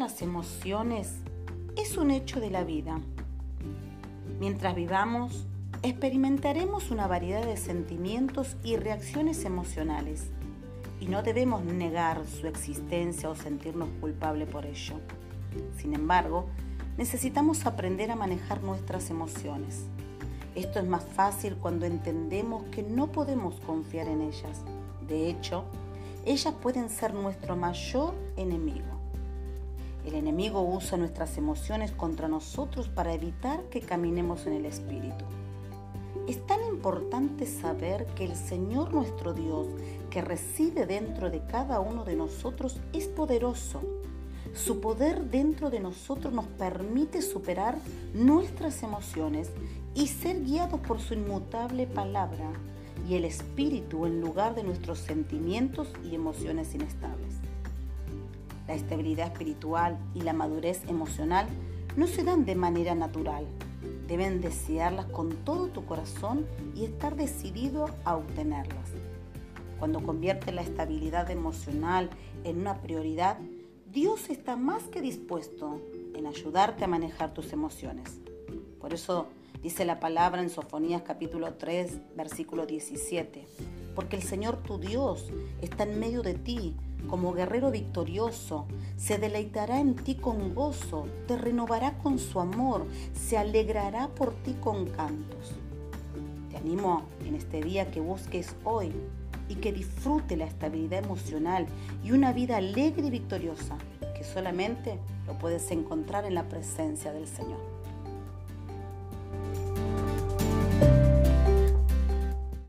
Las emociones es un hecho de la vida. Mientras vivamos, experimentaremos una variedad de sentimientos y reacciones emocionales y no debemos negar su existencia o sentirnos culpables por ello. Sin embargo, necesitamos aprender a manejar nuestras emociones. Esto es más fácil cuando entendemos que no podemos confiar en ellas. De hecho, ellas pueden ser nuestro mayor enemigo. El enemigo usa nuestras emociones contra nosotros para evitar que caminemos en el Espíritu. Es tan importante saber que el Señor nuestro Dios, que reside dentro de cada uno de nosotros, es poderoso. Su poder dentro de nosotros nos permite superar nuestras emociones y ser guiados por su inmutable palabra y el Espíritu en lugar de nuestros sentimientos y emociones inestables. La estabilidad espiritual y la madurez emocional no se dan de manera natural. Deben desearlas con todo tu corazón y estar decidido a obtenerlas. Cuando convierte la estabilidad emocional en una prioridad, Dios está más que dispuesto en ayudarte a manejar tus emociones. Por eso dice la palabra en Sofonías capítulo 3, versículo 17. Porque el Señor tu Dios está en medio de ti como guerrero victorioso, se deleitará en ti con gozo, te renovará con su amor, se alegrará por ti con cantos. Te animo en este día que busques hoy y que disfrute la estabilidad emocional y una vida alegre y victoriosa que solamente lo puedes encontrar en la presencia del Señor.